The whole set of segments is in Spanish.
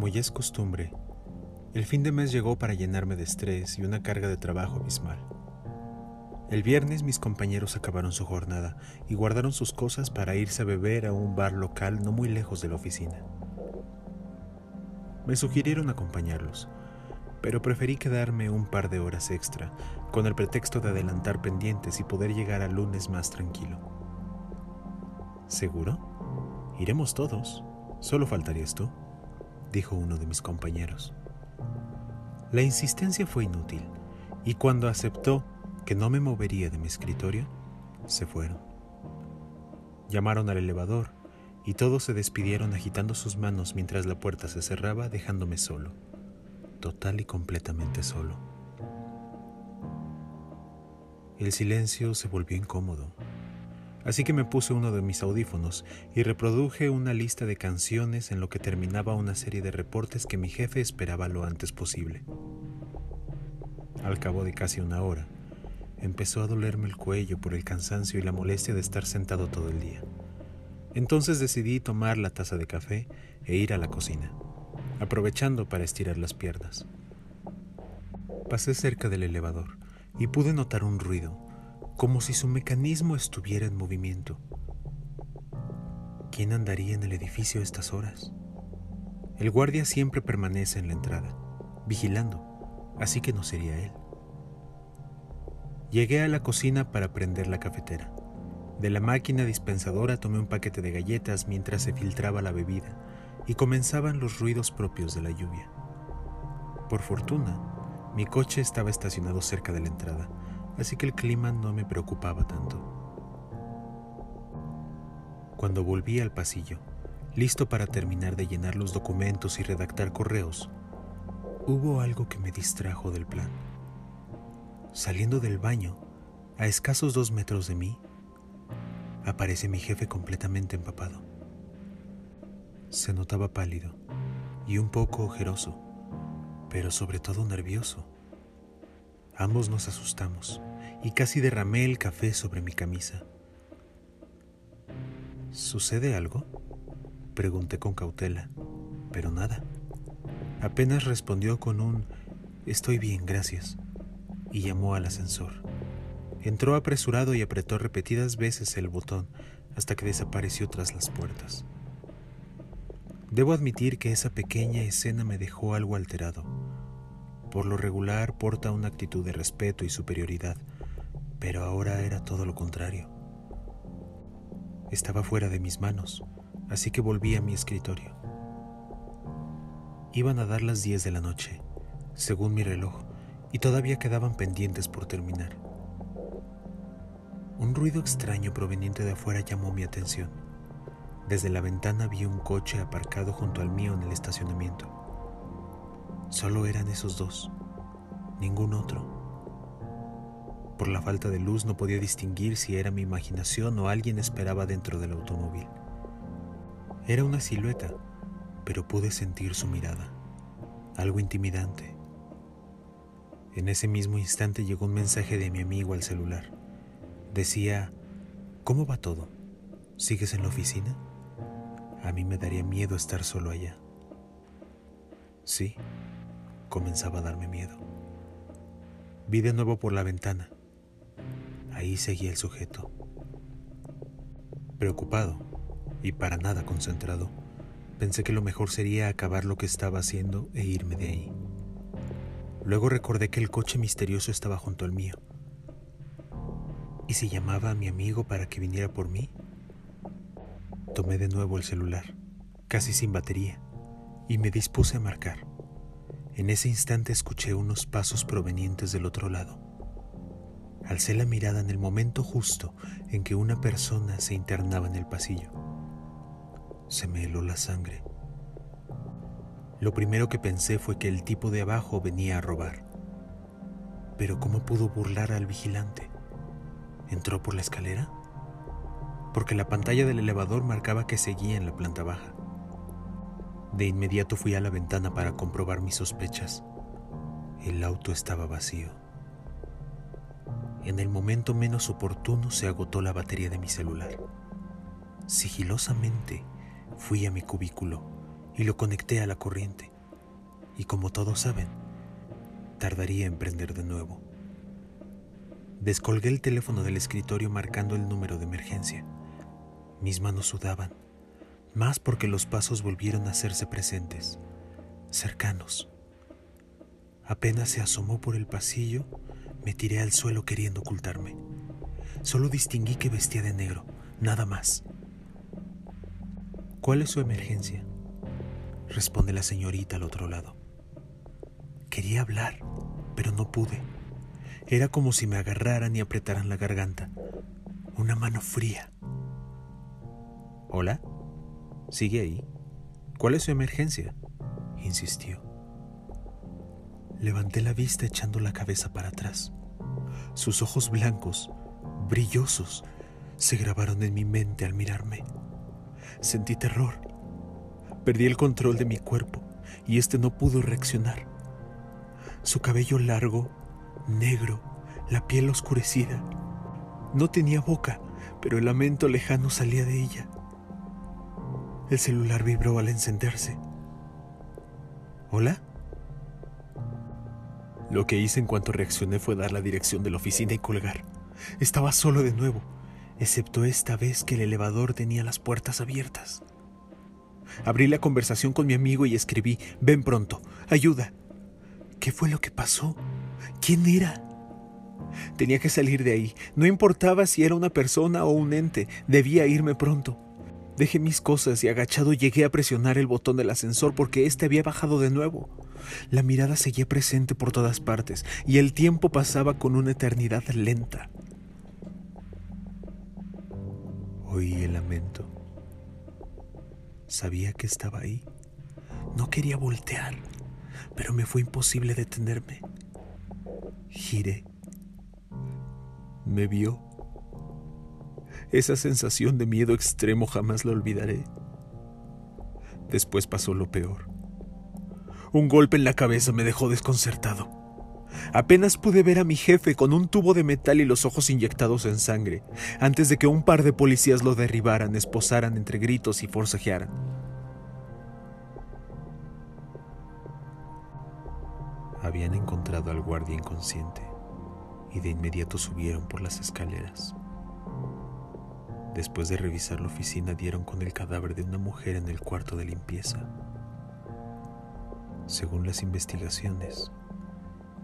Como ya es costumbre, el fin de mes llegó para llenarme de estrés y una carga de trabajo abismal. El viernes mis compañeros acabaron su jornada y guardaron sus cosas para irse a beber a un bar local no muy lejos de la oficina. Me sugirieron acompañarlos, pero preferí quedarme un par de horas extra con el pretexto de adelantar pendientes y poder llegar al lunes más tranquilo. ¿Seguro? Iremos todos. Solo faltarías tú, dijo uno de mis compañeros. La insistencia fue inútil, y cuando aceptó que no me movería de mi escritorio, se fueron. Llamaron al elevador y todos se despidieron agitando sus manos mientras la puerta se cerraba dejándome solo, total y completamente solo. El silencio se volvió incómodo, así que me puse uno de mis audífonos y reproduje una lista de canciones en lo que terminaba una serie de reportes que mi jefe esperaba lo antes posible. Al cabo de casi una hora, empezó a dolerme el cuello por el cansancio y la molestia de estar sentado todo el día. Entonces decidí tomar la taza de café e ir a la cocina, aprovechando para estirar las piernas. Pasé cerca del elevador y pude notar un ruido, como si su mecanismo estuviera en movimiento. ¿Quién andaría en el edificio a estas horas? El guardia siempre permanece en la entrada, vigilando así que no sería él. Llegué a la cocina para prender la cafetera. De la máquina dispensadora tomé un paquete de galletas mientras se filtraba la bebida y comenzaban los ruidos propios de la lluvia. Por fortuna, mi coche estaba estacionado cerca de la entrada, así que el clima no me preocupaba tanto. Cuando volví al pasillo, listo para terminar de llenar los documentos y redactar correos, hubo algo que me distrajo del plan. Saliendo del baño, a escasos dos metros de mí, aparece mi jefe completamente empapado. Se notaba pálido y un poco ojeroso, pero sobre todo nervioso. Ambos nos asustamos y casi derramé el café sobre mi camisa. ¿Sucede algo? Pregunté con cautela, pero nada. Apenas respondió con un Estoy bien, gracias, y llamó al ascensor. Entró apresurado y apretó repetidas veces el botón hasta que desapareció tras las puertas. Debo admitir que esa pequeña escena me dejó algo alterado. Por lo regular porta una actitud de respeto y superioridad, pero ahora era todo lo contrario. Estaba fuera de mis manos, así que volví a mi escritorio. Iban a dar las 10 de la noche, según mi reloj, y todavía quedaban pendientes por terminar. Un ruido extraño proveniente de afuera llamó mi atención. Desde la ventana vi un coche aparcado junto al mío en el estacionamiento. Solo eran esos dos, ningún otro. Por la falta de luz no podía distinguir si era mi imaginación o alguien esperaba dentro del automóvil. Era una silueta, pero pude sentir su mirada, algo intimidante. En ese mismo instante llegó un mensaje de mi amigo al celular. Decía, ¿cómo va todo? ¿Sigues en la oficina? A mí me daría miedo estar solo allá. Sí, comenzaba a darme miedo. Vi de nuevo por la ventana. Ahí seguía el sujeto. Preocupado y para nada concentrado, Pensé que lo mejor sería acabar lo que estaba haciendo e irme de ahí. Luego recordé que el coche misterioso estaba junto al mío. ¿Y si llamaba a mi amigo para que viniera por mí? Tomé de nuevo el celular, casi sin batería, y me dispuse a marcar. En ese instante escuché unos pasos provenientes del otro lado. Alcé la mirada en el momento justo en que una persona se internaba en el pasillo se me heló la sangre. Lo primero que pensé fue que el tipo de abajo venía a robar. Pero ¿cómo pudo burlar al vigilante? ¿Entró por la escalera? Porque la pantalla del elevador marcaba que seguía en la planta baja. De inmediato fui a la ventana para comprobar mis sospechas. El auto estaba vacío. En el momento menos oportuno se agotó la batería de mi celular. Sigilosamente Fui a mi cubículo y lo conecté a la corriente, y como todos saben, tardaría en prender de nuevo. Descolgué el teléfono del escritorio marcando el número de emergencia. Mis manos sudaban, más porque los pasos volvieron a hacerse presentes, cercanos. Apenas se asomó por el pasillo, me tiré al suelo queriendo ocultarme. Solo distinguí que vestía de negro, nada más. ¿Cuál es su emergencia? Responde la señorita al otro lado. Quería hablar, pero no pude. Era como si me agarraran y apretaran la garganta. Una mano fría. ¿Hola? ¿Sigue ahí? ¿Cuál es su emergencia? insistió. Levanté la vista echando la cabeza para atrás. Sus ojos blancos, brillosos, se grabaron en mi mente al mirarme. Sentí terror. Perdí el control de mi cuerpo y este no pudo reaccionar. Su cabello largo, negro, la piel oscurecida. No tenía boca, pero el lamento lejano salía de ella. El celular vibró al encenderse. ¿Hola? Lo que hice en cuanto reaccioné fue dar la dirección de la oficina y colgar. Estaba solo de nuevo, excepto esta vez que el elevador tenía las puertas abiertas. Abrí la conversación con mi amigo y escribí, ven pronto, ayuda. ¿Qué fue lo que pasó? ¿Quién era? Tenía que salir de ahí. No importaba si era una persona o un ente, debía irme pronto. Dejé mis cosas y agachado llegué a presionar el botón del ascensor porque éste había bajado de nuevo. La mirada seguía presente por todas partes y el tiempo pasaba con una eternidad lenta. Oí el lamento. Sabía que estaba ahí. No quería voltear, pero me fue imposible detenerme. Giré. Me vio. Esa sensación de miedo extremo jamás la olvidaré. Después pasó lo peor. Un golpe en la cabeza me dejó desconcertado. Apenas pude ver a mi jefe con un tubo de metal y los ojos inyectados en sangre, antes de que un par de policías lo derribaran, esposaran entre gritos y forcejearan. Habían encontrado al guardia inconsciente y de inmediato subieron por las escaleras. Después de revisar la oficina dieron con el cadáver de una mujer en el cuarto de limpieza. Según las investigaciones,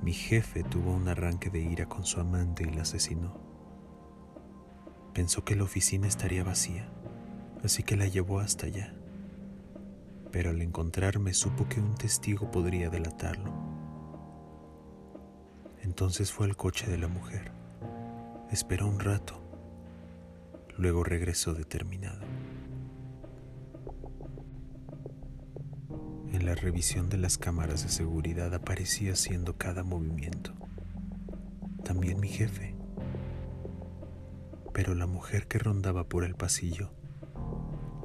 mi jefe tuvo un arranque de ira con su amante y la asesinó. Pensó que la oficina estaría vacía, así que la llevó hasta allá. Pero al encontrarme supo que un testigo podría delatarlo. Entonces fue al coche de la mujer. Esperó un rato. Luego regresó determinado. En la revisión de las cámaras de seguridad aparecía haciendo cada movimiento. También mi jefe. Pero la mujer que rondaba por el pasillo,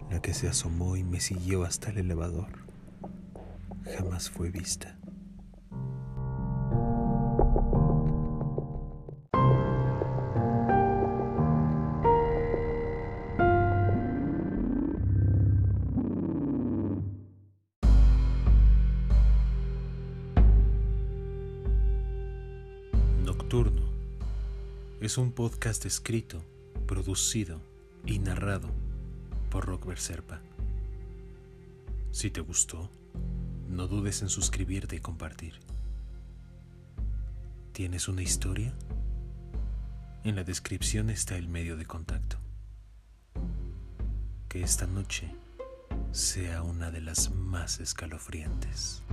la que se asomó y me siguió hasta el elevador, jamás fue vista. Es un podcast escrito, producido y narrado por Rock Serpa. Si te gustó, no dudes en suscribirte y compartir. ¿Tienes una historia? En la descripción está el medio de contacto. Que esta noche sea una de las más escalofriantes.